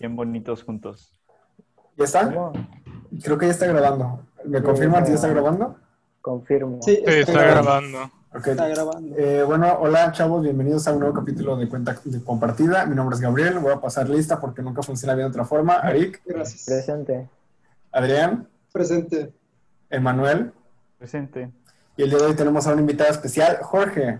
bien bonitos juntos. ¿Ya está? Creo que ya está grabando. ¿Me confirman si ya está grabando? Confirmo. Sí, Sí, está grabando. Está grabando. Eh, bueno, hola chavos, bienvenidos a un nuevo capítulo de Cuenta de Compartida. Mi nombre es Gabriel, voy a pasar lista porque nunca funciona bien de otra forma. Arik, Gracias. Presente. Adrián, Presente. Emanuel, Presente. y el día de hoy tenemos a un invitado especial, Jorge.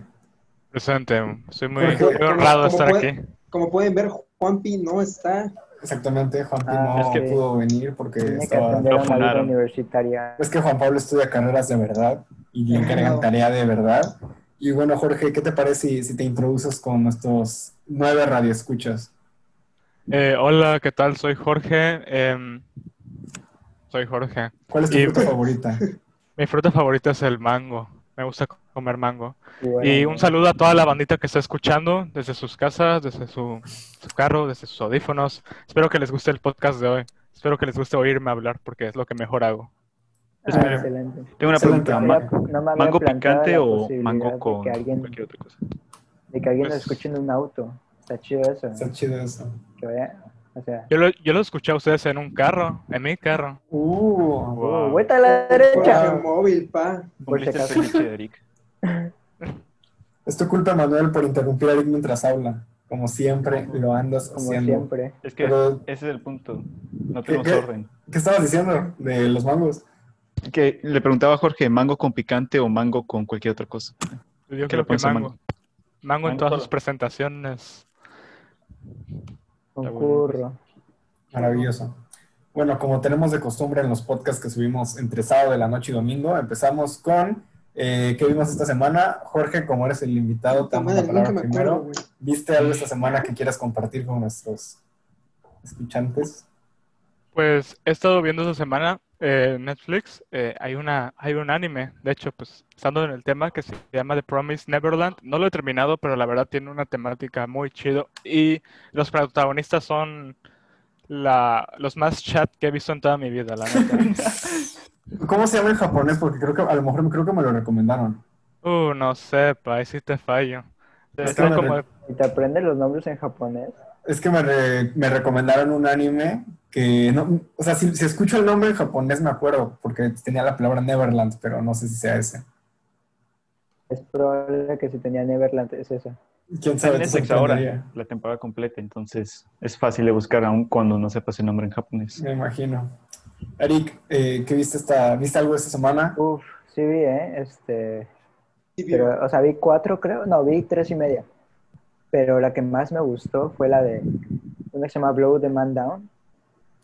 Presente. Estoy muy, Jorge, muy honrado de estar puede- aquí. Como pueden ver, Juanpi no está. Exactamente, Juan Ah, no es que- pudo venir porque Tiene que estaba... lo una vida universitaria. Es que Juan Pablo estudia carreras de verdad y le encargan tarea de verdad. Y bueno, Jorge, ¿qué te parece si, si te introduces con nuestros nueve radioescuchas? Eh, hola, ¿qué tal? Soy Jorge. em, soy Jorge. ¿Cuál es tu Y- fruta favorita? Mi fruta favorita es el mango. Me gusta comer mango. bueno, Y un saludo a toda la bandita que está escuchando desde sus casas, desde su, su carro, desde sus audífonos. Espero que les guste el podcast de hoy. Espero que les guste oírme hablar porque es lo que mejor hago. Ah, excelente. Tengo una Excelente. pregunta. No ¿ma- me- no me había ¿Mango picante o mango con que alguien, cualquier otra cosa? de que alguien Pues- lo escuche en un auto. Está chido eso. Está chido eso. Que vaya, o sea, Yo lo, yo lo escuché a ustedes en un carro, en mi carro. Uh, Wow. vuelta a la derecha. móvil, pa. Por si acaso. Es tu culpa, Manuel, por interrumpir a Eric mientras habla. Como siempre lo andas Como haciendo. siempre. Es que Pero- ese es el punto. No ¿Qué- tenemos qué? orden. ¿Qué estabas diciendo de los mangos? Que le preguntaba a Jorge, ¿mango con picante o mango con cualquier otra cosa? Yo ¿Qué creo le que pones a mango. mango? Mango en todas sus presentaciones. Concurro. Maravilloso. Bueno, como tenemos de costumbre en los podcasts que subimos entre sábado de la noche y domingo, empezamos con eh, ¿qué vimos esta semana? Jorge, como eres el invitado, te damos la palabra me acuerdo, primero. güey. ¿Viste algo esta semana que quieras compartir con nuestros escuchantes? Pues he estado viendo esta semana eh, en Netflix. eh, hay una, hay un anime, de hecho, pues estando en el tema que se llama The Promised Neverland. No lo he terminado, pero la verdad tiene una temática muy chido. Y los protagonistas son la, los más chat que he visto en toda mi vida, la neta. ¿Cómo se llama en japonés? Porque creo que a lo mejor creo que me lo recomendaron. Uh, no sé, pa, ahí sí te fallo. Es que me como- re- ¿Y te aprendes los nombres en japonés? Es que me, re- me recomendaron un anime que no, o sea, si, si escucho el nombre en japonés me acuerdo, porque tenía la palabra Neverland, pero no sé si sea ese. Es probable que si tenía Neverland es eso. ¿Quién sabe? Netflix ahora, la temporada completa, entonces es fácil de buscar aún cuando no sepas el nombre en japonés. Me imagino. Eric, eh, ¿qué viste esta, viste algo esta semana? Uf, sí vi, ¿eh? Este, Sí, pero, o sea, vi cuatro, creo. No, vi tres y media. Pero la que más me gustó fue la de una que se llama Blow the Man Down,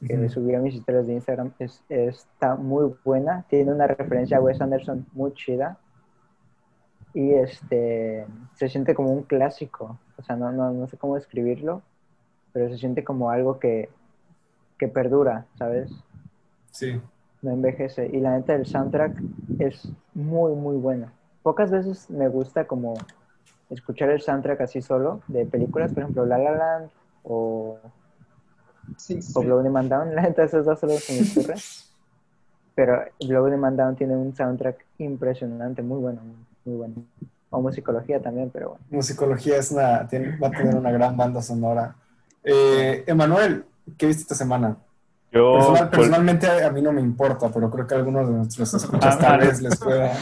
que Ujú. subí a mis historias de Instagram. Es, está muy buena. Tiene una referencia a Wes Anderson muy chida. Y este se siente como un clásico. O sea, no, no, no sé cómo describirlo, pero se siente como algo que, que perdura, ¿sabes? Sí. no envejece. Y la neta, el soundtrack es muy, muy bueno. Pocas veces me gusta como escuchar el soundtrack así solo de películas, por ejemplo, La La Land o, Sí, sí. o Blow the Man Down. La neta, esos dos son los que me ocurren. Pero Blow the Man Down tiene un soundtrack impresionante, muy bueno, muy bueno. O musicología también, pero bueno. Musicología es una, tiene- va a tener una gran banda sonora. Eh, Emanuel, ¿qué viste esta semana? Yo, Personal- por- personalmente a, mí no me importa, pero creo que a algunos de nuestros escuchas Ah, tal vale. vez les pueda.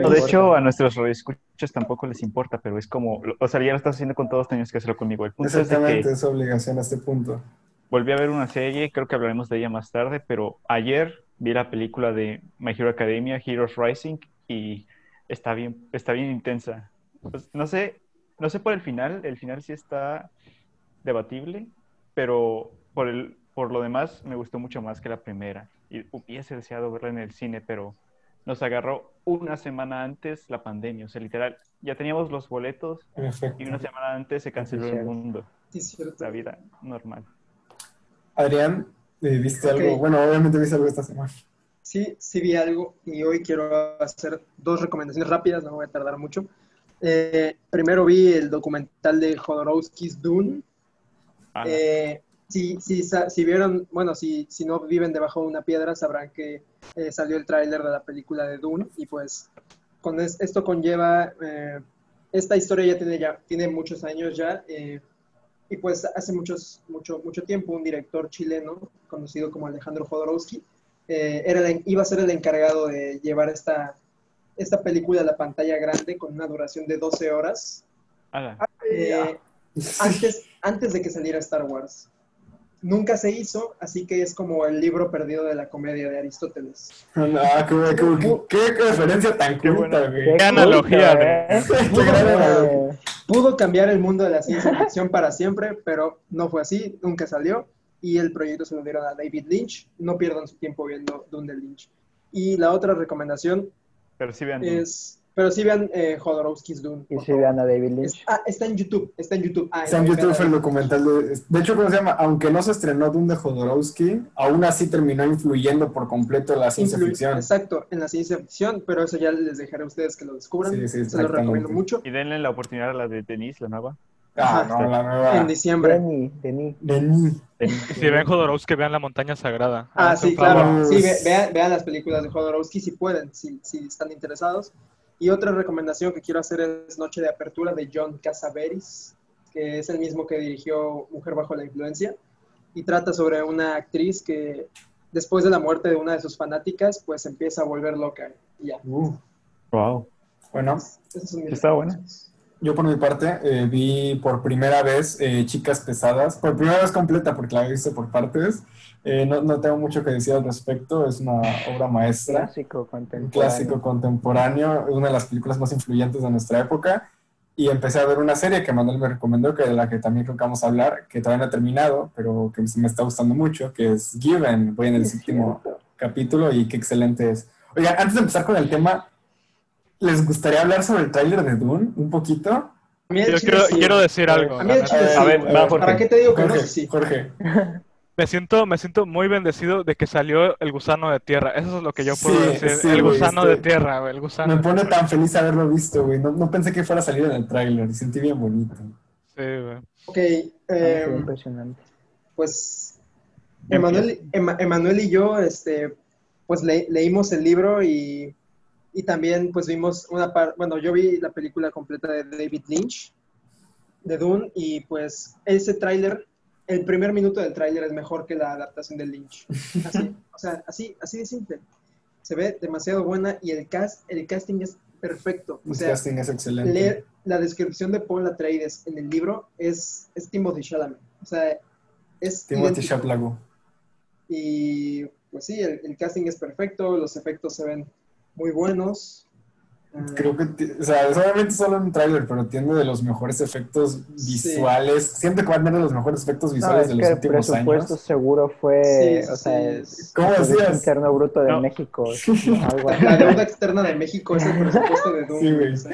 No, de hecho, a nuestros radioescuchas tampoco les importa, pero es como, o sea, ya lo estás haciendo con todos, tenías que hacerlo conmigo. El punto es de Exactamente, que es obligación a este punto. volví a ver una serie, creo que hablaremos de ella más tarde, pero ayer vi la película de My Hero Academia, Heroes Rising, y está bien, está bien intensa. Pues, no sé, no sé por el final, el final sí está debatible, pero por el, por lo demás me gustó mucho más que la primera. Y hubiese deseado verla en el cine, pero nos agarró una semana antes la pandemia, o sea, literal, ya teníamos los boletos Perfecto. y una semana antes se canceló el mundo, Sí, es cierto. la vida normal. Adrián, eh, ¿viste Ok. algo? Bueno, obviamente viste algo esta semana. Sí, sí vi algo y hoy quiero hacer dos recomendaciones rápidas, no voy a tardar mucho. Eh, primero vi el documental de Jodorowsky's Dune. Ah, Eh, si, si, sa- si vieron, bueno, si, si no viven debajo de una piedra, sabrán que eh, salió el tráiler de la película de Dune y pues con es- esto conlleva, eh, esta historia ya tiene, ya tiene muchos años ya, eh, y pues hace muchos, mucho, mucho tiempo un director chileno, conocido como Alejandro Jodorowsky, eh, era el- iba a ser el encargado de llevar esta, esta película a la pantalla grande con una duración de 12 horas. Eh, antes, antes de que saliera Star Wars. Nunca se hizo, así que es como el libro perdido de la comedia de Aristóteles. Ah, qué, qué- qué- qué referencia tan Qué culta, güey. Qué analogía, ¿eh? Eh, Pudo cambiar el mundo de la ciencia ficción para siempre, pero no fue así, nunca salió. Y el proyecto se lo dieron a David Lynch. No pierdan su tiempo viendo Dune de Lynch. Y la otra recomendación Pero sí vean. es, pero sí vean eh, Jodorowsky's Dune. Y favor. vean a David Es- Lynch. ah, está en YouTube, está en YouTube. Ah, Está en YouTube el documental de... De hecho, ¿cómo se llama? Aunque no se estrenó Dune de Jodorowsky, aún así terminó influyendo por completo en la ciencia Influ- ficción. Exacto, en la ciencia ficción, pero eso ya les dejaré a ustedes que lo descubran. Sí, sí, Se los exactamente. recomiendo mucho. Y denle la oportunidad a la de Denise, la nueva. Ah, Ajá. no, la nueva... En diciembre. Denis. Denise. Si ven Jodorowsky, vean La Montaña Sagrada. Ah, Háganse sí, claro. Sí, ve- vean, vean las películas de Jodorowsky si pueden, si, si están interesados. Y otra recomendación que quiero hacer es Noche de Apertura de John Casaveris, que es el mismo que dirigió Mujer bajo la influencia. Y trata sobre una actriz que después de la muerte de una de sus fanáticas, pues empieza a volver loca. Y ya. Uh, Wow. bueno, mis Está buena. recomendaciones. yo por mi parte eh, vi por primera vez eh, Chicas Pesadas, por primera vez completa porque la he visto por partes. Eh, no, no tengo mucho que decir al respecto, es una obra maestra. Clásico un contemporáneo. clásico contemporáneo, una de las películas más influyentes de nuestra época. Y empecé a ver una serie que Manuel me recomendó, que de la que también creo que vamos a hablar, que todavía no he terminado, pero que me está gustando mucho, que es Given. Voy en el Es séptimo cierto. capítulo y qué excelente es. Oigan, antes de empezar con el tema, ¿les gustaría hablar sobre el tráiler de Dune un poquito? Yo quiero, sí. quiero decir algo. A mí sí, A ver, va, Jorge. ¿Para qué te digo que no? Jorge, Sí, sí. Jorge. Me siento, me siento muy bendecido de que salió el gusano de tierra. Eso es lo que yo puedo Sí, decir. sí, el güey, gusano estoy- de tierra, güey, el gusano. Me pone tan feliz haberlo visto, güey. No, no pensé que fuera a salir en el tráiler sentí bien bonito. Sí, güey. Ok, eh, qué impresionante. pues Emanuel, Ema- Emanuel y yo, este, pues le- leímos el libro y, y también pues vimos una parte, bueno, yo vi la película completa de David Lynch, de Dune, y pues ese tráiler, el primer minuto del tráiler es mejor que la adaptación de Lynch. Así, o sea, así, así de simple. Se ve demasiado buena y el cast, el casting es perfecto. O El sea, casting es excelente. leer la descripción de Paul Atreides en el libro es, es Timothy Chalamet. O sea, es Timothy. Chalamet. Y pues sí, el, el casting es perfecto, los efectos se ven muy buenos. Creo que, o sea, es obviamente solo un tráiler, pero tiene de los mejores efectos visuales. Siento que va a tener de los mejores efectos visuales es de que los el últimos presupuesto años. seguro fue, Sí, sí, o sea, sí, el es- ¿Cómo decías? Interno Bruto de No. México. ¿no? Algo así. La deuda externa de México es el presupuesto de Dune. Sí, güey. o sea,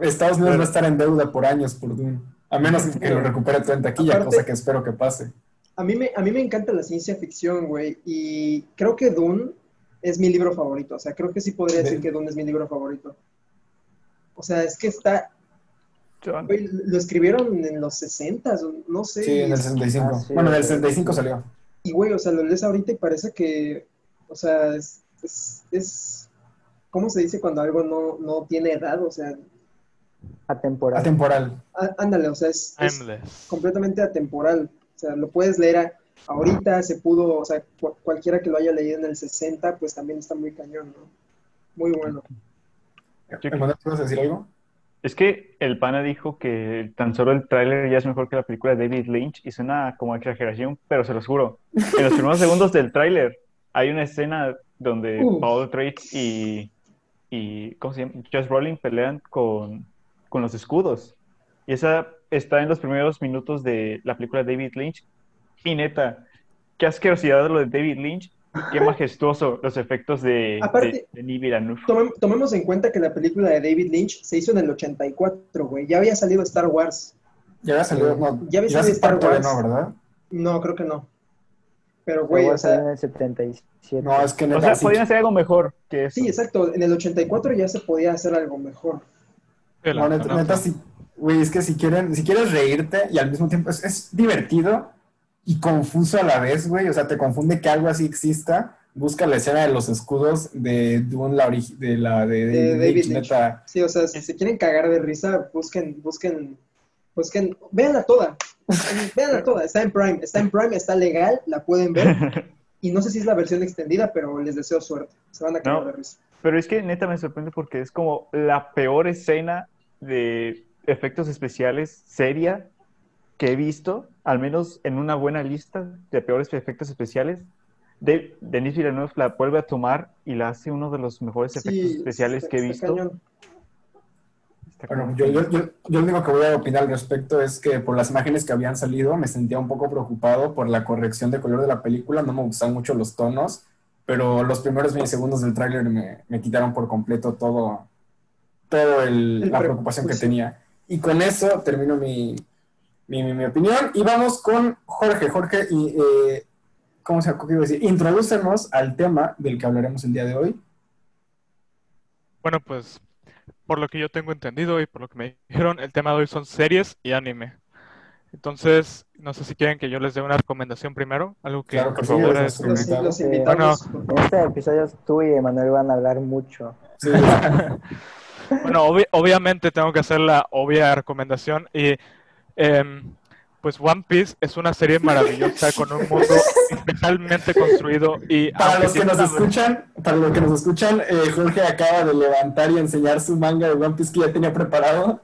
Estados Unidos va a estar en deuda por años por Dune. A menos que lo recupere todo en taquilla, Aparte- cosa que espero que pase. a, mí me, a mí me encanta la ciencia ficción, güey, y creo que Dune es mi libro favorito. O sea, creo que sí podría decir que Dune es mi libro favorito. O sea, es que está, güey, lo escribieron en los 60, no sé. Sí, en el y- 65. Ah, sí, bueno, en el sí. 65 salió. Y, güey, o sea, lo lees ahorita y parece que, o sea, es, es, es- ¿cómo se dice cuando algo no, no tiene edad? O sea, Atemporal. Atemporal. á- ándale, o sea, es, es completamente atemporal. O sea, lo puedes leer a- ahorita, se pudo, o sea, cu- cualquiera que lo haya leído en el 60, pues también está muy cañón, ¿no? Muy bueno. Yo- ¿Emanuel, ¿tú vas a decir algo? Es que el pana dijo que tan solo el tráiler ya es mejor que la película de David Lynch y suena como exageración, pero se los juro. En los primeros segundos del tráiler hay una escena donde. Paul Atreides y, y ¿cómo se llama? Josh Brolin pelean con, con los escudos. Y esa está en los primeros minutos de la película de David Lynch. Y neta, qué asquerosidad lo de David Lynch. Qué majestuoso los efectos de, Aparte- de, de tomemos en cuenta que la película de David Lynch se hizo en el 84, güey. Ya había salido Star Wars. Ya había salido. No, Ya había ya salido Star Wars. no, ¿verdad? No, creo que no. Pero, Güey, o sea, en el 77. No, es que O neta, sea, sí. podrían hacer algo mejor que eso. sí, exacto. En el 84 ya se podía hacer algo mejor. No, neta, neta. neta, sí. Güey, es que si quieren, si quieres reírte y al mismo tiempo es, es divertido y confuso a la vez, güey. O sea, te confunde que algo así exista. Busca la escena de los escudos de Dune, la de la de, De David David Lynch, Lynch. neta. Sí, o sea, si se quieren cagar de risa, busquen, busquen Pues que véanla toda. Véanla toda. Está en Prime. Está en Prime, está legal, la pueden ver. Y no sé si es la versión extendida, pero les deseo suerte. Se van a No. de risa. Pero es que neta me sorprende porque es como la peor escena de efectos especiales seria que he visto, al menos en una buena lista de peores efectos especiales. De, Denis Villeneuve la vuelve a tomar y la hace uno de los mejores efectos Sí, especiales está- que he visto. Bueno, yo, yo, yo, yo lo único que voy a opinar al respecto es que por las imágenes que habían salido me sentía un poco preocupado por la corrección de color de la película. No me gustan mucho los tonos, pero los primeros 20 segundos del tráiler me, me quitaron por completo todo, todo el- El la pre- preocupación que tenía. Y con eso termino mi, mi, mi- mi opinión y vamos con Jorge. Jorge, y, eh, ¿cómo se iba a decir? Introdúcenos al tema del que hablaremos el día de hoy. Bueno, pues por lo que yo tengo entendido y por lo que me dijeron, el tema de hoy son series y anime. Entonces, no sé si quieren que yo les dé una recomendación primero, algo que Claro por sí, favor eres es- nuestro Los, los por En este episodio tú y Emanuel van a hablar mucho. Sí. Bueno, obvi- obviamente tengo que hacer la obvia recomendación y em, pues One Piece es una serie maravillosa con un mundo especialmente construido y Para los que nos una- escuchan, para los que nos escuchan, eh, Jorge acaba de levantar y enseñar su manga de One Piece que ya tenía preparado.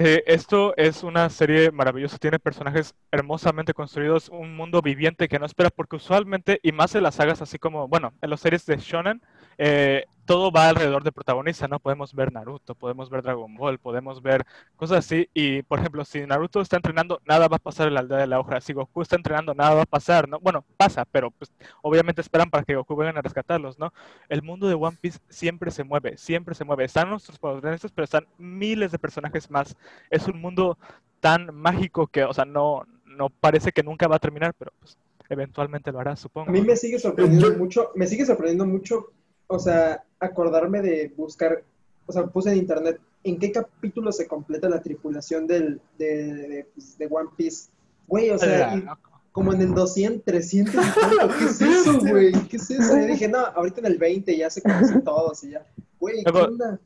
Eh, esto es una serie maravillosa, tiene personajes hermosamente construidos, un mundo viviente que no espera, porque usualmente, y más en las sagas así como, bueno, en las series de Shonen, eh, todo va alrededor del protagonista, ¿no? Podemos ver Naruto, podemos ver Dragon Ball, podemos ver cosas así, y por ejemplo, si Naruto está entrenando, nada va a pasar en la aldea de la hoja, si Goku está entrenando, nada va a pasar, ¿no? Bueno, pasa, pero pues obviamente esperan para que Goku vengan a rescatarlos, ¿no? El mundo de One Piece siempre se mueve, siempre se mueve. Están nuestros protagonistas, pero están miles de personajes más. Es un mundo tan mágico que, o sea, no, no parece que nunca va a terminar, pero pues eventualmente lo hará, supongo. A mí me sigue sorprendiendo mucho, me sigue sorprendiendo mucho, o sea, acordarme de buscar, o sea, puse en internet en qué capítulo se completa la tripulación del, de, de, pues, de One Piece. Güey, o sea, y como en el 200, 300, y tanto, ¿qué es eso, güey? ¿Qué es eso? Y dije, no, ahorita en el 20 ya se conocen todos y ya. Güey, ¿qué onda?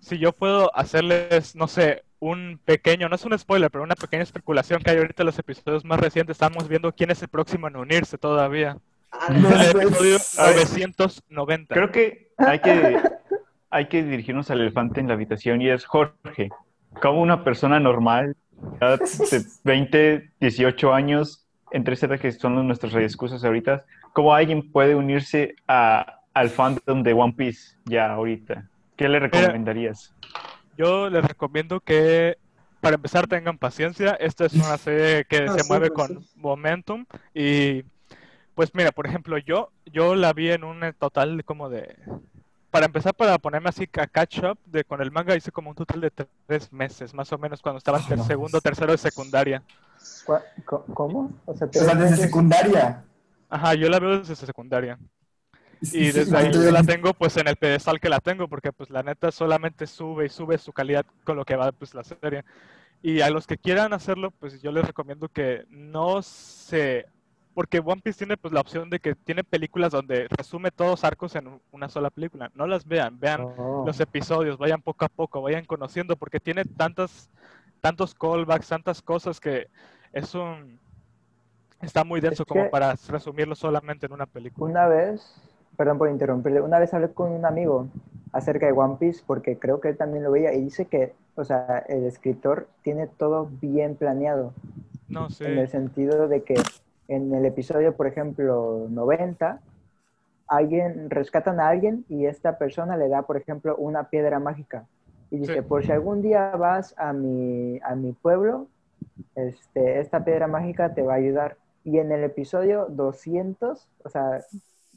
Si yo puedo hacerles, no sé, un pequeño, no es un spoiler, pero una pequeña especulación que hay ahorita en los episodios más recientes, estamos viendo quién es el próximo en unirse todavía. Ah, No En el sé. episodio Ay. 990. Creo que hay que, hay que dirigirnos al elefante en la habitación y es Jorge. Como una persona normal, de 20, 18 años, entre esas que son nuestras excusas ahorita, ¿cómo alguien puede unirse a, al fandom de One Piece ya ahorita? ¿Qué le recomendarías? Yo les recomiendo que, para empezar, tengan paciencia. Esta es una serie que Ah, se sí, mueve pues, con sí. momentum. Y, pues mira, por ejemplo, yo, yo la vi en un total de como de... Para empezar, para ponerme así a catch up de, con el manga, hice como un total de tres meses, más o menos, cuando estaba en no. segundo, tercero de secundaria. ¿Cuá- co- ¿Cómo? O sea, O sea, tres desde meses- secundaria. Ajá, yo la veo desde secundaria. Y Sí, desde ahí yo la tengo pues en el pedestal que la tengo, porque pues la neta solamente sube y sube su calidad con lo que va pues la serie. Y a los que quieran hacerlo, pues yo les recomiendo que no se... Porque One Piece tiene pues la opción de que tiene películas donde resume todos arcos en un- una sola película. No las vean, vean Oh. los episodios, vayan poco a poco, vayan conociendo, porque tiene tantas, tantos callbacks, tantas cosas que es un... Está muy denso Es como para resumirlo solamente en una película. Una vez, perdón por interrumpirle, una vez hablé con un amigo acerca de One Piece porque creo que él también lo veía y dice que, o sea, el escritor tiene todo bien planeado No, sí. en el sentido de que en el episodio, por ejemplo, 90, alguien rescatan a alguien y esta persona le da, por ejemplo, una piedra mágica y dice, Sí. por si algún día vas a mi, a mi pueblo, este, esta piedra mágica te va a ayudar. Y en el episodio 200, o sea,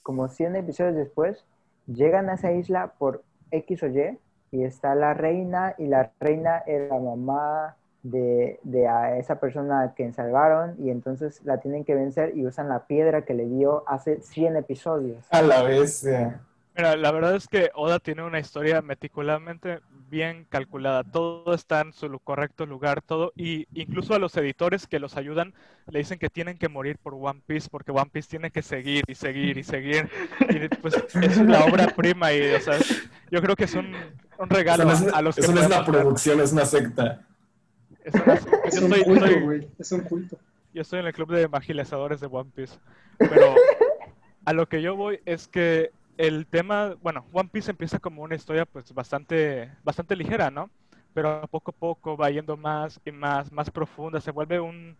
como 100 episodios después, llegan a esa isla por X o Y y está la reina y la reina es la mamá de, de a esa persona que salvaron y entonces la tienen que vencer y usan la piedra que le dio hace 100 episodios. A la vez. Mira, la verdad es que Oda tiene una historia meticulosamente bien calculada. Todo está en su correcto lugar, todo. Y incluso a los editores que los ayudan le dicen que tienen que morir por One Piece porque One Piece tiene que seguir y seguir y seguir. Y pues es la obra prima y, o sea, yo creo que es un, un regalo eso no es, a, los que eso no es una producción, es una secta. Es, yo, un estoy, culto, güey. Es un culto. yo estoy en el club de evangelizadores de One Piece. Pero a lo que yo voy es que el tema, bueno, One Piece empieza como una historia pues bastante, bastante ligera, ¿no? Pero poco a poco va yendo más y más, más profunda. Se vuelve un,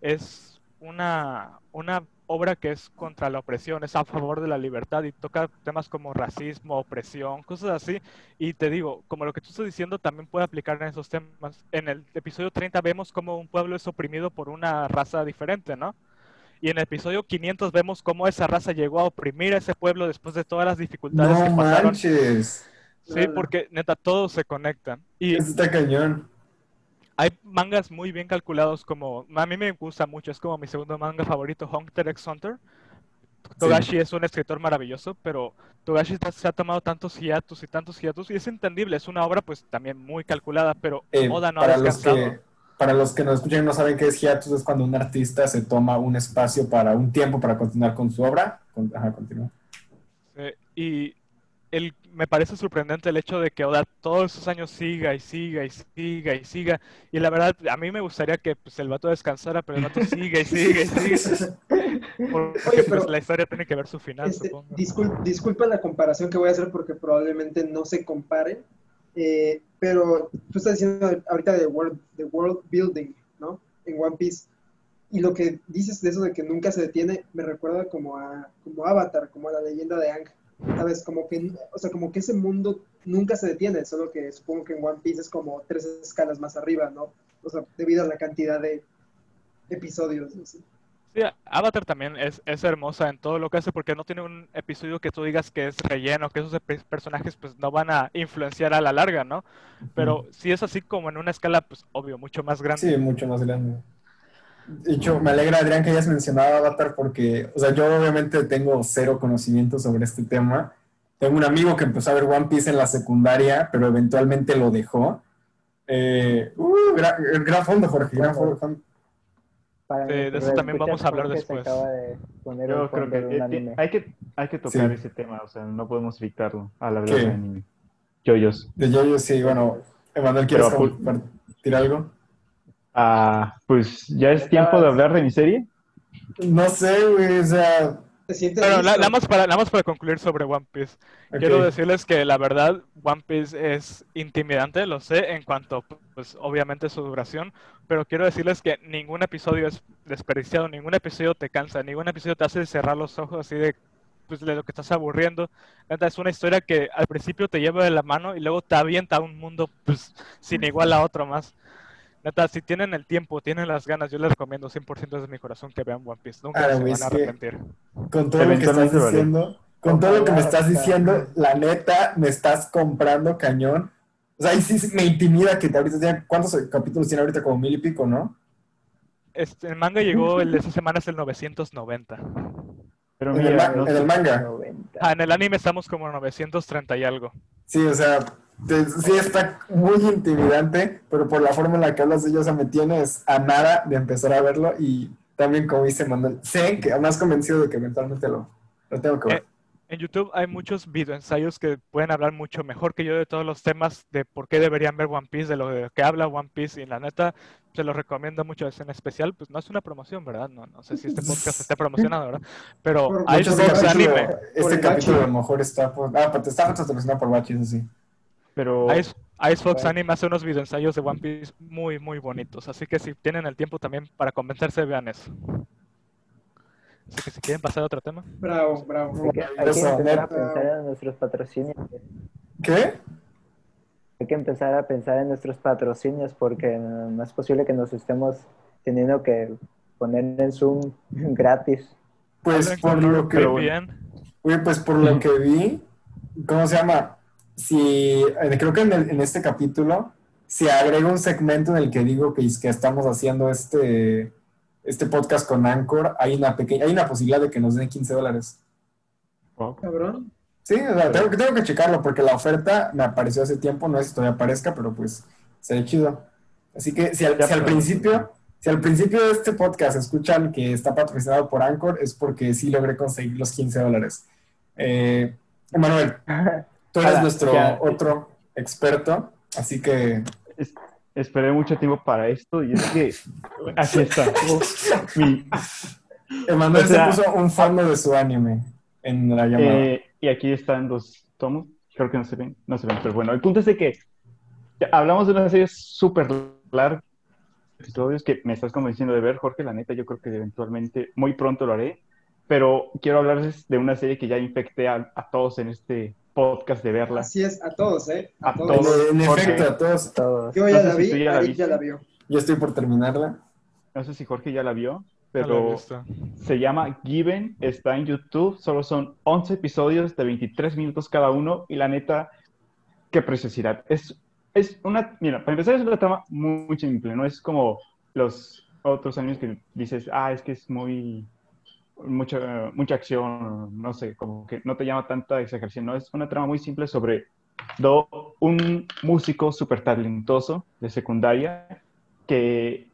es una, una obra que es contra la opresión, es a favor de la libertad y toca temas como racismo, opresión, cosas así. Y te digo, como lo que tú estás diciendo también puede aplicar en esos temas. En el episodio 30 vemos cómo un pueblo es oprimido por una raza diferente, ¿no? Y en el episodio 500 vemos cómo esa raza llegó a oprimir a ese pueblo después de todas las dificultades que No pasaron. manches. Sí, porque neta todo se conecta. Y Eso está cañón. Hay mangas muy bien calculados como a mí me gusta mucho, es como mi segundo manga favorito, Hunter x Hunter. Togashi es un escritor maravilloso, pero Togashi se ha tomado tantos hiatus y tantos hiatus y es entendible, es una obra pues también muy calculada, pero Eh, Oda no ha para, los que, para los que nos escuchan y no saben qué es hiatus, es cuando un artista se toma un espacio para un tiempo para continuar con su obra. Ajá, continúa. Eh, y el, me parece sorprendente el hecho de que Oda todos esos años siga y siga y siga y siga. Y la verdad, a mí me gustaría que pues, el vato descansara, pero el vato sigue y sigue y sigue. Porque Oye, pues, la historia tiene que ver su final, Este, supongo. disculpa la comparación que voy a hacer porque probablemente no se compare, eh, pero tú estás diciendo ahorita de world, de world building, ¿no? En One Piece. Y lo que dices de eso de que nunca se detiene, me recuerda como a como Avatar, como a la leyenda de Aang. ¿Sabes? Como que, o sea, como que ese mundo nunca se detiene, solo que supongo que en One Piece es como tres escalas más arriba, ¿no? O sea, debido a la cantidad de episodios. así. Sí, Avatar también es, es hermosa en todo lo que hace porque no tiene un episodio que tú digas que es relleno, que esos personajes pues no van a influenciar a la larga, ¿no? Pero si es así como en una escala pues obvio, mucho más grande. Sí, mucho más grande. De hecho, me alegra, Adrián, que hayas mencionado Avatar porque, o sea, yo obviamente tengo cero conocimiento sobre este tema. Tengo un amigo que empezó a ver One Piece en la secundaria, pero eventualmente lo dejó. Eh, uh, gran, gran fondo, Jorge, gran fondo. Para De- eso también vamos a hablar después. De poner Yo creo que eh, hay que, hay que tocar Sí. ese tema, o sea, no podemos evitarlo al hablar ¿Qué? de anime. Yoyos. De Yoyo, sí, bueno, Emanuel, ¿quieres pues, compartir algo? Ah, pues ya es tiempo de hablar de mi serie. No sé, güey, o sea... ¿Te sientes Pero na- listo? nada más para, nada más para concluir sobre One Piece. ok. Quiero decirles que la verdad One Piece es intimidante, lo sé, en cuanto, pues obviamente su duración, pero quiero decirles que ningún episodio es desperdiciado, ningún episodio te cansa, ningún episodio te hace cerrar los ojos así de, pues, de lo que estás aburriendo. Es una historia que al principio te lleva de la mano y luego te avienta a un mundo pues, sin igual a otro más. Neta, si tienen el tiempo, tienen las ganas, yo les recomiendo 100% desde mi corazón que vean One Piece. Nunca Ah, se van a arrepentir. Con todo lo que estás diciendo, con todo lo que me estás diciendo, la neta, me estás comprando cañón. O sea, ahí sí me intimida que ahorita tiene, ¿cuántos capítulos tiene ahorita? Como mil y pico, ¿no? Este, el manga llegó el de esa semana es el 990. Pero En el, mira, no en el manga. 90. Ah, en el anime estamos como 930 y algo. Sí, o sea, sí está muy intimidante, pero por la forma en la que hablas de ellos, o sea, me tienes a nada de empezar a verlo y también, como dice Manuel, sé que más convencido de que eventualmente lo, lo tengo que ver. Eh, En YouTube hay muchos videoensayos que pueden hablar mucho mejor que yo de todos los temas de por qué deberían ver One Piece, de lo de que habla One Piece y la neta se los recomiendo mucho, es en especial, pues no es una promoción, ¿verdad? No, no sé si este podcast esté promocionado, ¿verdad? Pero Por hay Muchos este capítulo, Anime, este el capítulo a lo mejor está por... Ah, pero te está patrocinado por Bachi, eso sí. Pero Ice, Ice Fox Bueno. Anime hace unos videoensayos de One Piece muy, muy bonitos, así que si tienen el tiempo también para convencerse, vean eso. Así que si quieren pasar a otro tema. Bravo, bravo. Hay que, hay que Eso, empezar a pensar en nuestros patrocinios. ¿Qué? Hay que empezar a pensar en nuestros patrocinios porque no es posible que nos estemos teniendo que poner en Zoom gratis. Pues por lo que... VPN. Oye, pues por lo que vi, ¿cómo se llama? Si, creo que en, el- en este capítulo se agrega un segmento en el que digo que, es que estamos haciendo este, este podcast con Anchor, hay una pequeña, hay una posibilidad de que nos den 15 dólares. Cabrón. Sí, o sea, tengo, que- tengo que checarlo porque la oferta me apareció hace tiempo, no sé si todavía aparezca, pero pues sería chido. Así que si al, si principio, si al principio de este podcast escuchan que está patrocinado por Anchor, es porque sí logré conseguir los 15 dólares. Eh, Manuel, tú eres Hola, nuestro ya. otro experto, así que es- esperé mucho tiempo para esto y es que aquí está. Uf, mi- Emanuel O sea- se puso un fondo de su anime en la llamada. eh, y aquí están los tomos. Creo que no se ven, no se ven, pero bueno, el punto es de que hablamos de una serie súper larga, episodios que me estás convenciendo de ver, Jorge, la neta, yo creo que eventualmente, muy pronto lo haré, pero quiero hablarles de una serie que ya infecté a, a todos en este podcast de verla. Así es, a todos, ¿eh? A, A todos. todos. en, en Jorge. efecto, a todos. Todos. Yo ya No la si vi, tú ya la Arik viste. ya la vio. Yo estoy por terminarla. No sé si Jorge ya la vio, pero se llama Given, está en YouTube, solo son 11 episodios de 23 minutos cada uno y la neta, qué preciosidad. Es, es una, mira, para empezar es una trama muy, muy simple, no es como los otros años que dices, ah, es que es muy, mucha, mucha acción, no sé, como que no te llama tanta exageración, no, es una trama muy simple sobre do- un músico súper talentoso de secundaria que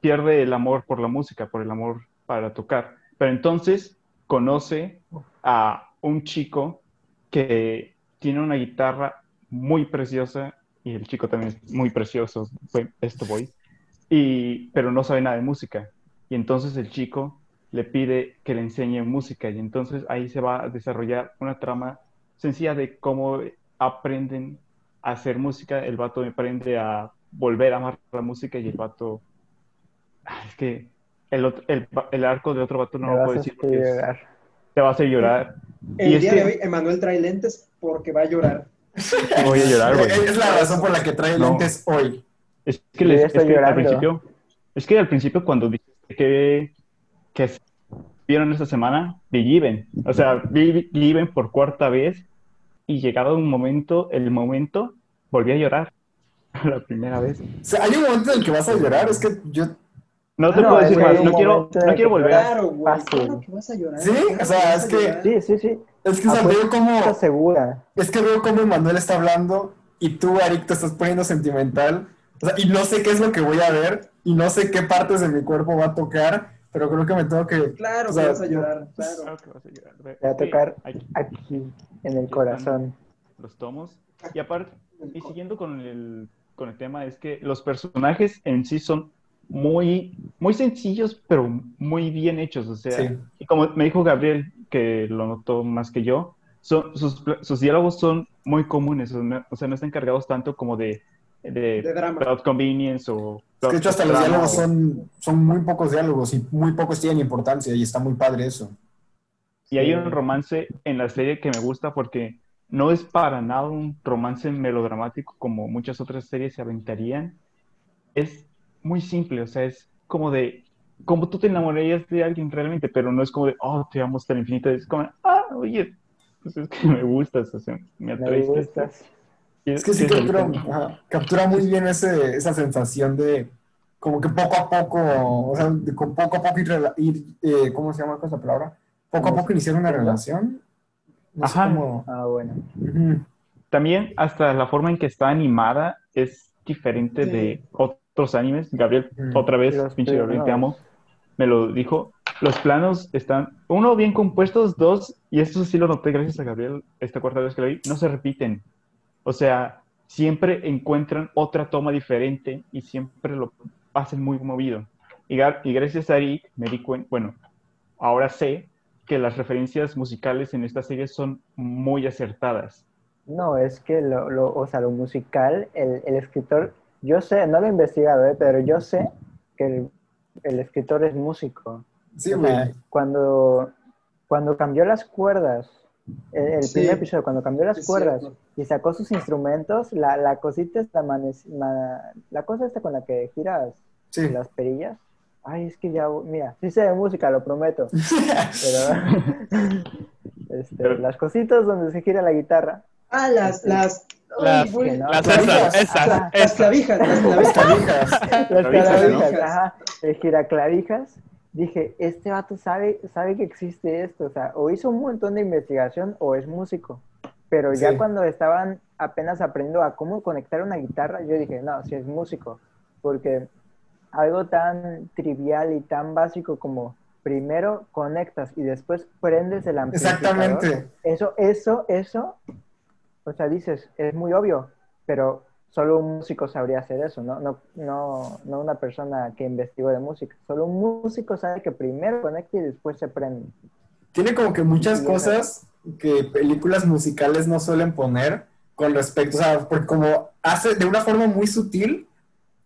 pierde el amor por la música, por el amor para tocar. Pero entonces conoce a un chico que tiene una guitarra muy preciosa y el chico también es muy precioso, esto voy, y, pero no sabe nada de música. Y entonces el chico le pide que le enseñe música y entonces ahí se va a desarrollar una trama sencilla de cómo aprenden a hacer música. El vato aprende a volver a amar la música y el vato... Ah, Es que el, otro- el, el arco del otro vato no lo puedo decir porque es- te va a hacer llorar. Y El es día que- de hoy, Emanuel trae lentes porque va a llorar. Voy a llorar, güey. Es la razón por la que trae No. lentes hoy. Es que, les- es que al principio, es que al principio cuando dijiste que, que vieron esta semana, Given. O sea, vi Given por cuarta vez y llegado un momento, el momento, volví a llorar. La primera vez. O sea, hay un momento en el que vas a llorar. Es que yo. No te No, puedo decir más, no quiero, no quiero volver. Claro, güey. Claro que vas a llorar. Sí, claro o sea, es que-. Sí, sí, sí. Es que o sea, veo como. Segura. Es que veo como Manuel está hablando y tú, Arik, te estás poniendo sentimental. O sea, y no sé qué es lo que voy a ver y no sé qué partes de mi cuerpo va a tocar, pero creo que me tengo que. Claro o que sea, vas a llorar, claro. Claro que vas a llorar. Ve, Te va a que tocar aquí aquí, en el corazón. los tomos. Y aparte, y siguiendo con el, con el tema, es que los personajes en sí son muy, muy sencillos, pero muy bien hechos. O sea, Sí. y como me dijo Gabriel, que lo notó más que yo, son, sus, sus diálogos son muy comunes. O sea, no están cargados tanto como de, de, De drama. plot convenience o... Es que de hecho hasta los diálogos son, son muy pocos diálogos y muy pocos tienen importancia y está muy padre eso. Y hay un romance en la serie que me gusta porque no es para nada un romance melodramático como muchas otras series se aventarían. Es muy simple, o sea, es como de, como tú te enamorarías de alguien realmente, pero no es como de, oh, te amo hasta el infinito. Es como, ah, oye, pues es que me gustas, o sea, me Me atraes. gustas. Es que sí captura, ajá, captura muy bien ese, esa sensación de como que poco a poco, o sea, de con poco a poco ir, ir, eh, ¿cómo se llama esa palabra? Poco a poco iniciar una relación. No Ajá. cómo- Ah, bueno. También hasta la forma en que está animada es diferente Sí. de otros animes. Gabriel, Mm. otra vez, Los pinche Gabriel, te amo. Me lo dijo. Los planos están, uno, bien compuestos, dos, y esto sí lo noté gracias a Gabriel esta cuarta vez que lo vi, no se repiten. O sea, siempre encuentran otra toma diferente y siempre lo hacen muy movido. Y, gracias a Eric me di cuenta, bueno, ahora sé que las referencias musicales en esta serie son muy acertadas. No, es que lo, lo, o sea, lo musical, el, el escritor, yo sé, no lo he investigado, ¿eh? pero yo sé que el, el escritor es músico. Sí, O sea, cuando, cuando cambió las cuerdas, el, el Sí. primer episodio, cuando cambió las Es cuerdas cierto. y sacó sus instrumentos, la, la cosita esta, manes- ma- la cosa esta con la que giras Sí. las perillas, ay, es que ya, mira, sí sé de música, lo prometo, pero este, Pero- las cositas donde se gira la guitarra, Ah, las, las, Las- no. Clavijas. esas, esas, las esas. clavijas, las Las clavijas. las Clavijas, clavijas, ¿no? ajá, el giraclavijas, dije, este vato sabe, sabe que existe esto, o sea, o hizo un montón de investigación o es músico, pero ya Sí. cuando estaban apenas aprendiendo a cómo conectar una guitarra, yo dije, no, si es músico, porque algo tan trivial y tan básico como primero conectas y después prendes el amplificador. Exactamente. Eso, eso, eso, o sea, dices, es muy obvio, pero solo un músico sabría hacer eso, ¿no? No, no, no una persona que investigó de música. Solo un músico sabe que primero conecta y después se prende. Tiene como que muchas cosas que películas musicales no suelen poner con respecto, o sea, porque como hace de una forma muy sutil,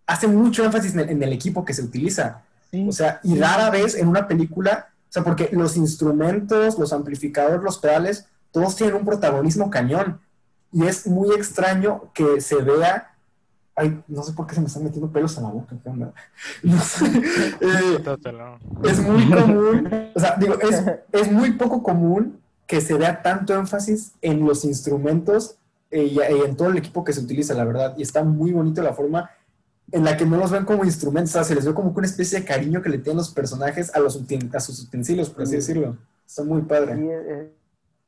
hace mucho énfasis en el, en el equipo que se utiliza. O sea, y rara vez en una película, o sea, porque los instrumentos, los amplificadores, los pedales, todos tienen un protagonismo cañón. Y es muy extraño que se vea. Ay, no sé por qué se me están metiendo pelos en la boca, ¿qué onda? No sé. Eh, es muy común, o sea, digo, es, es muy poco común que se vea tanto énfasis en los instrumentos eh, y, y en todo el equipo que se utiliza, la verdad. Y está muy bonito la forma en la que no los ven como instrumentos, o sea, se les ve como que una especie de cariño que le tienen los personajes a, los, uten- a sus utensilios, por así Sí. decirlo. Está muy padre.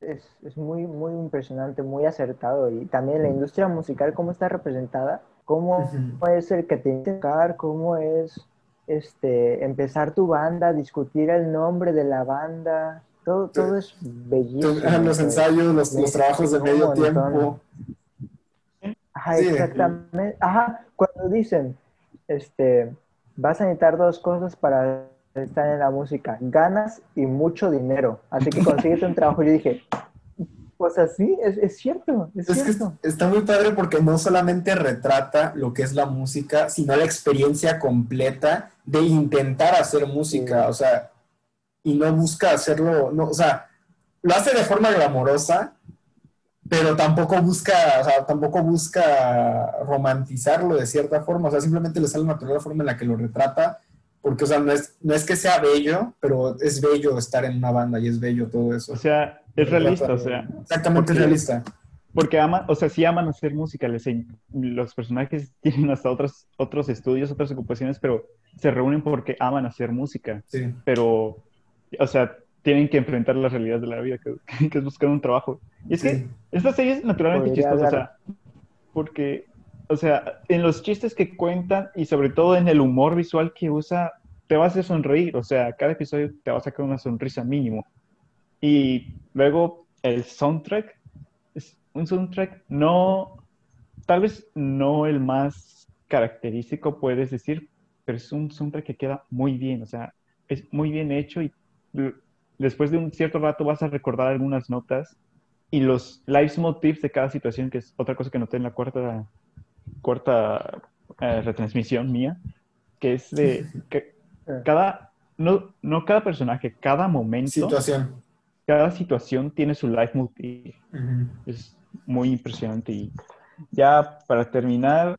Es, es, muy, muy impresionante, muy acertado. Y también la industria musical, cómo está representada, cómo Ujú. es el que te tiene que tocar, cómo es este, empezar tu banda, discutir el nombre de la banda. Todo, todo es bellísimo. Ajá, los ensayos, los, los trabajos de medio tiempo. Ajá, Sí. exactamente. Ajá, cuando dicen, este, vas a necesitar dos cosas para estar en la música, ganas y mucho dinero. Así que consíguete un trabajo. Yo dije, pues así, es, es cierto, es, Es que cierto. está muy padre porque no solamente retrata lo que es la música, sino la experiencia completa de intentar hacer música, o sea, y no busca hacerlo, no, o sea, lo hace de forma glamorosa, pero tampoco busca, o sea, tampoco busca romantizarlo de cierta forma, o sea, simplemente le sale natural la forma en la que lo retrata, porque, o sea, no es, no es que sea bello, pero es bello estar en una banda y es bello todo eso. O sea, es realista, o sea, Exactamente, es porque- realista. porque aman, o sea, sí aman hacer música, les los personajes tienen hasta otros, otros estudios, otras ocupaciones, pero se reúnen porque aman hacer música, Sí. pero, o sea, tienen que enfrentar la realidad de la vida, que, que es buscar un trabajo. Y es que Sí. esta serie es naturalmente Podría chistosa, o sea, porque, o sea, en los chistes que cuentan y sobre todo en el humor visual que usa, te vas a sonreír, o sea, cada episodio te va a sacar una sonrisa mínimo. Y luego el soundtrack, es un soundtrack no, tal vez no el más característico, puedes decir, pero es un soundtrack que queda muy bien, o sea, es muy bien hecho y después de un cierto rato vas a recordar algunas notas y los leitmotivs de cada situación, que es otra cosa que noté en la cuarta, cuarta eh, retransmisión mía, que es de que cada, no, no cada personaje, cada momento, Situación. cada situación tiene su leitmotiv. Ujú. Es muy impresionante. Y ya para terminar,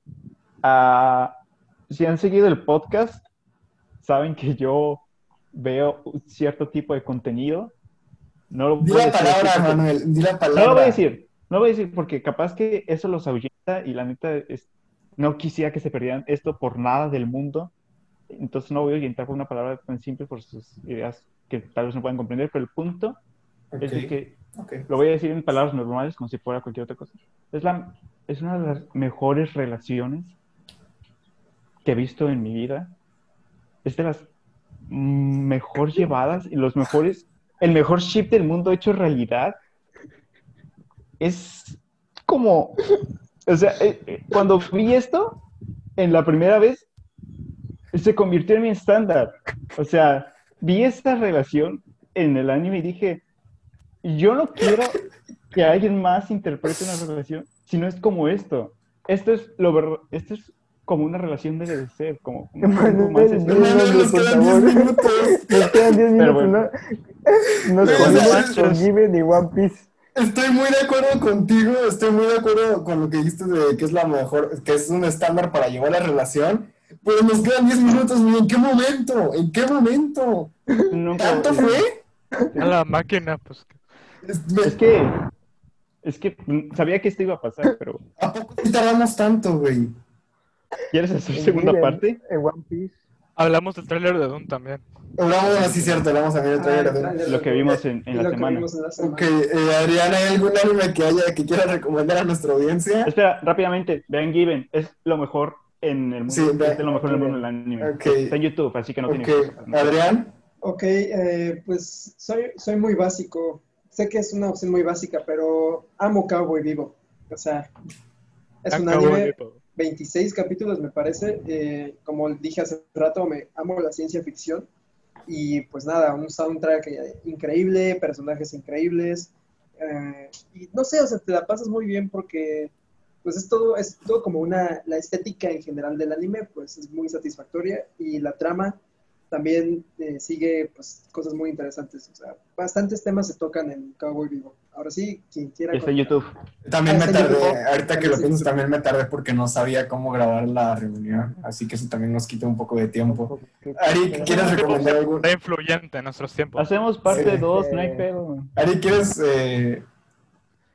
ah, si han seguido el podcast, saben que yo veo un cierto tipo de contenido. No lo Di voy a la palabra, Manuel, di la palabra. no lo voy a decir, no voy a decir porque capaz que eso los ahuyenta y la neta es- no quisiera que se perdieran esto por nada del mundo. Entonces no voy a orientar por una palabra tan simple por sus ideas que tal vez no puedan comprender, pero el punto Ok, es de que ok. lo voy a decir en palabras normales, como si fuera cualquier otra cosa. Es, la, es una de las mejores relaciones que he visto en mi vida. Es de las mejor llevadas y los mejores, el mejor ship del mundo hecho realidad. Es como, o sea, eh, eh, cuando vi esto, en la primera vez, se convirtió en mi estándar. O sea, vi esta relación en el anime y dije, yo no quiero que alguien más interprete una relación si no es como esto. Esto es lo ver- esto es como una relación debe de ser, como más no, Manuel, nos quedan 10 favor. minutos. Nos quedan 10 minutos, bueno. ¿no? Nos Piece. Estoy muy de acuerdo contigo, estoy muy de acuerdo con lo que dijiste de que es la mejor, que es un estándar para llevar la relación. Pero nos quedan 10 minutos, ¿y ¿en qué momento? ¿En qué momento? nunca- ¿Tanto fue? A la máquina, pues. Es- me- Es que, es que sabía que esto iba a pasar, pero ¿A poco tardamos tanto, güey? ¿quieres hacer En segunda parte? En One Piece. Hablamos del tráiler de Doom también. Hablamos, así cierto, hablamos a ver el Ah, trailer el de- tráiler Lo que vimos en, en lo la que semana. vimos en la semana. Ok, eh, Adrián, ¿hay algún anime que haya que quiera recomendar a nuestra audiencia? Espera, rápidamente, vean Given, es lo mejor en el mundo, Sí, es lo mejor en el mundo del anime. Está en YouTube, así que no tiene que. Adrián. Ok, eh, pues soy, soy muy básico. Sé que es una opción muy básica, pero amo Cowboy Vivo. O sea, es un Acabo anime. 26 capítulos, me parece. Eh, como dije hace rato, me amo la ciencia ficción. Y pues nada, un soundtrack increíble, personajes increíbles. eh, y no sé, o sea, te la pasas muy bien porque pues es todo, es todo como una, la estética en general del anime, pues es muy satisfactoria y la trama también eh, sigue pues cosas muy interesantes. O sea, bastantes temas se tocan en Cowboy Vivo. Ahora sí, quien quiera. Está en YouTube. También Ah, me tardé, YouTube. ahorita que lo Sí, pienso, sí. también me tardé porque no sabía cómo grabar la reunión, así que eso también nos quita un poco de tiempo. Ari, ¿quieres recomendar algo? Está influyente en nuestros tiempos. Hacemos parte Sí. 2, no hay pedo. Ari, ¿quieres? eh,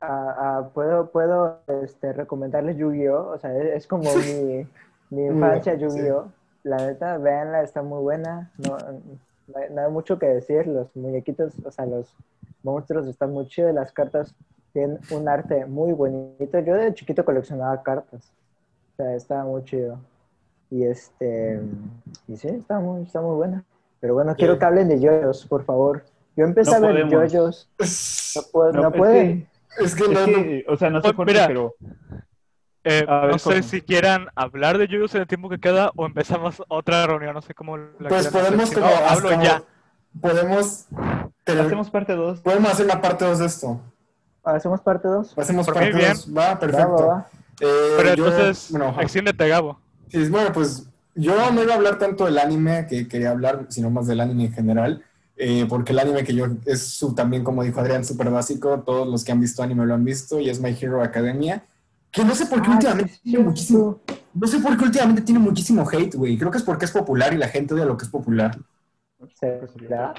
Ah, ah, puedo puedo este, recomendarles Yu-Gi-Oh! O sea, es, es como mi, mi infancia Yu-Gi-Oh! La neta, véanla, está muy buena. No, no, hay, no hay mucho que decir. Los muñequitos, o sea, los monstruos están muy chidos. Las cartas tienen un arte muy bonito. Yo de chiquito coleccionaba cartas. O sea, estaba muy chido. Y este. Y sí, está muy, está muy buena. Pero bueno, quiero que hablen de yoyos, por favor. Yo empecé No a ver podemos. yoyos. No, puedo, no, es que es que, o sea, no sé Pues por qué, pero Eh, A ver, no sé si quieran hablar de Yuyos en el tiempo que queda o empezamos otra reunión, no sé cómo la pues hacer. podemos Si como, no, hablo como- ya. podemos tener- hacemos parte 2. podemos hacer una parte 2 de esto. ¿Hacemos parte 2? Hacemos Por parte mí, bien. 2. Va, perfecto. Eh, Pero yo- entonces, bueno, extiéndete, Gabo. Sí, bueno, pues yo no iba a hablar tanto del anime que quería hablar, sino más del anime en general, eh, porque el anime que yo es su, también, como dijo Adrián, súper básico, todos los que han visto anime lo han visto, y es My Hero Academia, que no sé por qué últimamente tiene muchísimo, no sé por qué últimamente tiene muchísimo hate, güey, creo que es porque es popular y la gente odia lo que es popular. ¿Será?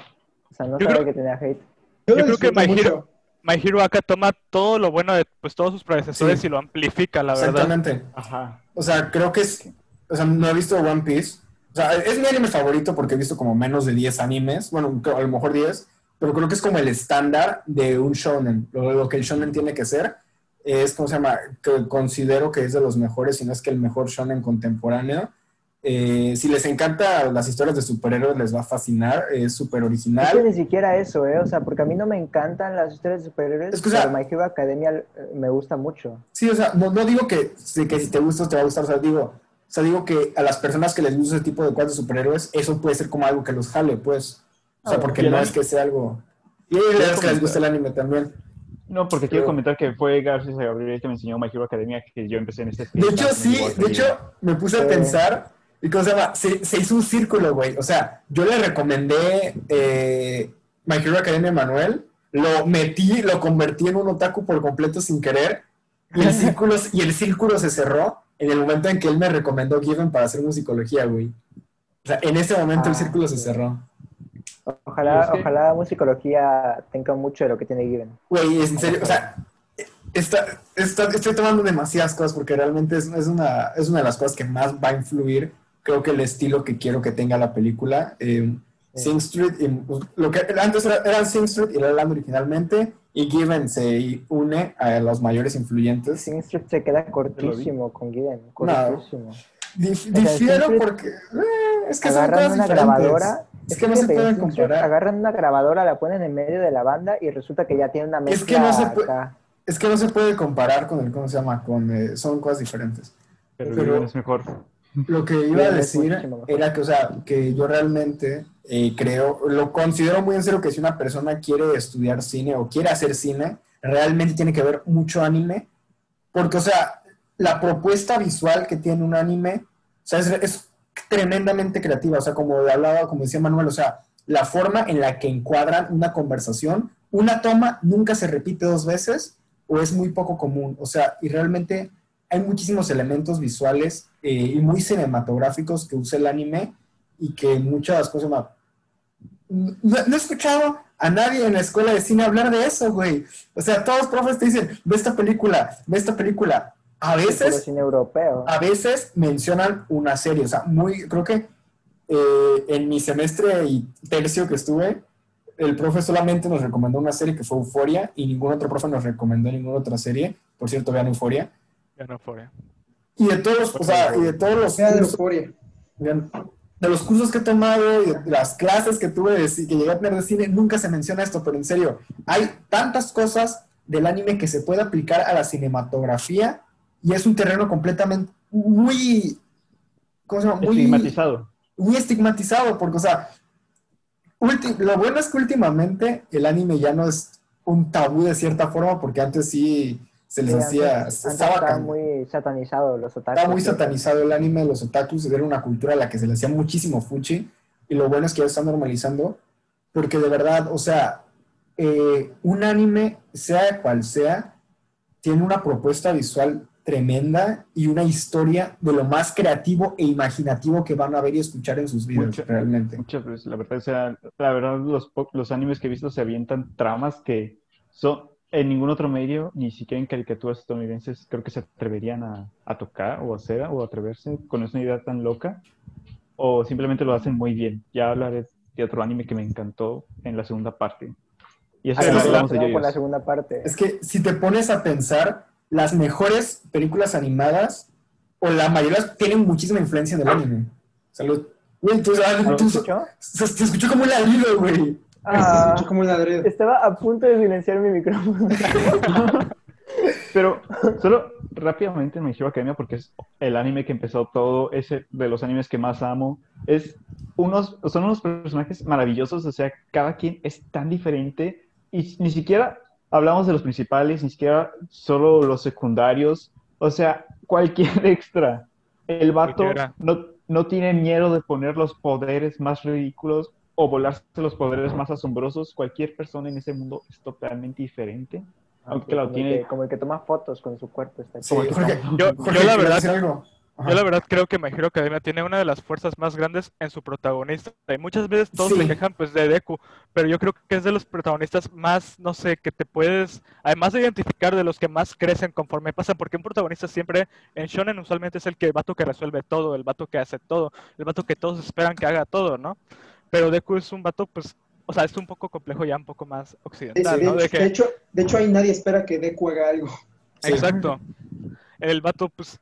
O sea, no Yo sabía creo- que tenía hate. Yo, creo que My mucho. Hero- My Hero Acá toma todo lo bueno de pues, todos sus predecesores Sí. y lo amplifica, la verdad. Exactamente. Ajá. O sea, creo que es. O sea, no he visto One Piece. O sea, es mi anime favorito porque he visto como menos de 10 animes. Bueno, a lo mejor 10. Pero creo que es como el estándar de un shonen. Lo, lo que el shonen tiene que ser. Es, ¿cómo se llama? Que considero que es de los mejores, si no es que el mejor shonen contemporáneo. Eh, si les encanta las historias de superhéroes, les va a fascinar. Es súper Es original. que ni siquiera eso, ¿eh? O sea, porque a mí no me encantan las historias de superhéroes, Es que, o sea- pero My Hero Academia eh, me gusta mucho. Sí, o sea, no, no digo que, que si te gusta te va a gustar, o sea, digo, o sea, digo que a las personas que les gusta ese tipo de cuadros de superhéroes, eso puede ser como algo que los jale, pues. O sea, Ah, porque no es que sea algo... Y es que les gusta el anime también. No, porque quiero comentar que fue gracias a Gabriel que me enseñó My Hero Academia que yo empecé en este De hecho, sí, de hecho, me puse a pensar, y cómo se llama, se, se hizo un círculo, güey. O sea, yo le recomendé eh, My Hero Academia a Manuel, lo metí, lo convertí en un otaku por completo sin querer, y el círculo, y el círculo se cerró en el momento en que él me recomendó Given para hacer musicología, güey. O sea, en ese momento el Ah, círculo se sí. cerró. Ojalá, Es que- ojalá musicología tenga mucho de lo que tiene Given. Güey, en serio, o sea, está, está- estoy tomando demasiadas cosas porque realmente es, es una, es una de las cosas que más va a influir, creo que el estilo que quiero que tenga la película. Eh, Sí. Sing Street, y, pues, lo que antes era, era Sing Street y La La Land originalmente, y Given se une a los mayores influyentes. Sing Street se queda cortísimo con Given, cortísimo. Dif- sea, difiero Sing Street- porque eh, es que son Agarran cosas una diferentes. grabadora. Es que no se Street comparar. Agarran una grabadora, la ponen en medio de la banda y resulta que ya tiene una mezcla Es que no se puede- acá. Es que no se puede comparar con el, ¿cómo se llama? Con, eh, son cosas diferentes. Pero, pero- es mejor. Lo que iba a decir era que, o sea, que yo realmente eh, creo, lo considero muy en serio que si una persona quiere estudiar cine o quiere hacer cine, realmente tiene que ver mucho anime, porque, o sea, la propuesta visual que tiene un anime, o sea, es, tremendamente creativa, o sea, como hablaba, como decía Manuel, o sea, la forma en la que encuadran una conversación, una toma nunca se repite dos veces o es muy poco común, o sea, y realmente hay muchísimos elementos visuales eh, y muy cinematográficos que usa el anime y que muchas cosas más. No, no he escuchado a nadie en la escuela de cine hablar de eso, güey. O sea, todos los profes te dicen, ve esta película, ve esta película. A veces, cine europeo. a veces mencionan una serie. O sea, muy, creo que eh, en mi semestre y tercio que estuve, el profe solamente nos recomendó una serie que fue Euforia y ningún otro profe nos recomendó ninguna otra serie. Por cierto, vean Euforia. No fue. Y de todos los, o sea, y de todos los cursos- euforia. De los cursos que he tomado y de las clases que tuve, de, que llegué a tener de cine, nunca se menciona esto, pero en serio, hay tantas cosas del anime que se puede aplicar a la cinematografía y es un terreno completamente, muy, ¿cómo se llama? Muy Estigmatizado. muy estigmatizado, porque, o sea, ulti- lo bueno es que últimamente el anime ya no es un tabú de cierta forma, porque antes sí se les Sí, hacía, antes- estaba, muy satanizado los otakus. estaba muy satanizado el anime, los otakus, era una cultura a la que se le hacía muchísimo fuchi, y lo bueno es que ya se está normalizando, porque de verdad, o sea, eh, un anime, sea cual sea, tiene una propuesta visual tremenda y una historia de lo más creativo e imaginativo que van a ver y escuchar en sus vidas, Mucho. realmente. Muchas veces, la verdad, o sea, la verdad, los, los animes que he visto se avientan tramas que son en ningún otro medio, ni siquiera en caricaturas estadounidenses, creo que se atreverían a, a tocar o hacer o atreverse con esa idea tan loca, o simplemente lo hacen muy bien. Ya hablaré de otro anime que me encantó en la segunda parte. Y eso Ah, es lo hablamos de Vamos por la segunda parte. Es que si te pones a pensar, las mejores películas animadas, o la mayoría, tienen muchísima influencia en el anime. Salud. Güey, tú, ah, ¿Lo tú- escuchó? escuchó como un ladrido, güey. Ah, Escucho como un ladrido. estaba a punto de silenciar mi micrófono. Pero solo rápidamente en My Hero Academia, porque es el anime que empezó todo, es de los animes que más amo. Es unos, son unos personajes maravillosos, o sea, cada quien es tan diferente y ni siquiera hablamos de los principales, ni siquiera solo los secundarios, o sea, cualquier extra. El vato no, no tiene miedo de poner los poderes más ridículos o volarse los poderes más asombrosos. Cualquier persona en ese mundo es totalmente diferente. Aunque claro, como, el tiene que, como el que toma fotos con su cuerpo. Está Sí. Jorge, Yo, Jorge, yo la ¿quieres verdad, algo? Ajá. yo la verdad creo que My Hero Academia tiene una de las fuerzas más grandes en su protagonista. Y muchas veces todos Sí. se quejan pues de Deku, pero yo creo que es de los protagonistas más, no sé, que te puedes, además de identificar de los que más crecen conforme pasan, porque un protagonista siempre en Shonen usualmente es el que el vato que resuelve todo, el vato que hace todo, el vato que todos esperan que haga todo, ¿no? Pero Deku es un vato pues, o sea, es un poco complejo ya un poco más Sí, occidental, de, ¿no? De hecho, que- de, hecho, de hecho, ahí nadie espera que Deku haga algo. Sí. Exacto. El vato pues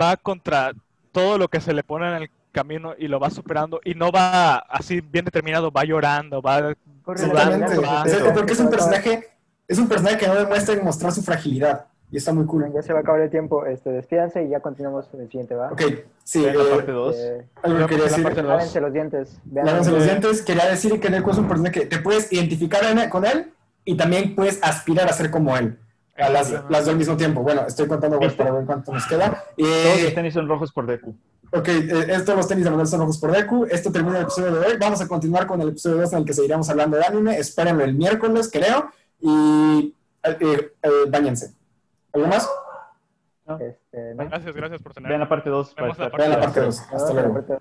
va contra todo lo que se le pone en el camino y lo va superando y no va así bien determinado, va llorando, va Exactamente. que porque es un va personaje, es un personaje que no demuestra demostrar su fragilidad. Y está muy cool. Ya se va a acabar el tiempo. Este, despídanse y ya continuamos en el siguiente, ¿va? Ok, sí, la eh, parte 2. Eh, algo quería decir. lávense los dientes. Vean Lávense los dientes, quería decir que Deku es un personaje que te puedes identificar en- con él y también puedes aspirar a ser como él. A las, las dos al mismo tiempo. Bueno, estoy contando güey, para ver cuánto nos queda. Eh, Todos los tenis son rojos por Deku. Ok, eh, estos los tenis de Manuel son ojos por Deku. Esto termina el episodio de hoy. Vamos a continuar con el episodio 2 en el que seguiremos hablando de anime. Espérenlo el miércoles, creo. Y eh, eh, eh, báñense. ¿Algo más? Este, ¿no? Gracias, gracias por tener. Vean la parte 2. Vemos la Vean la parte 2. Nos Hasta vemos en la luego. parte dos.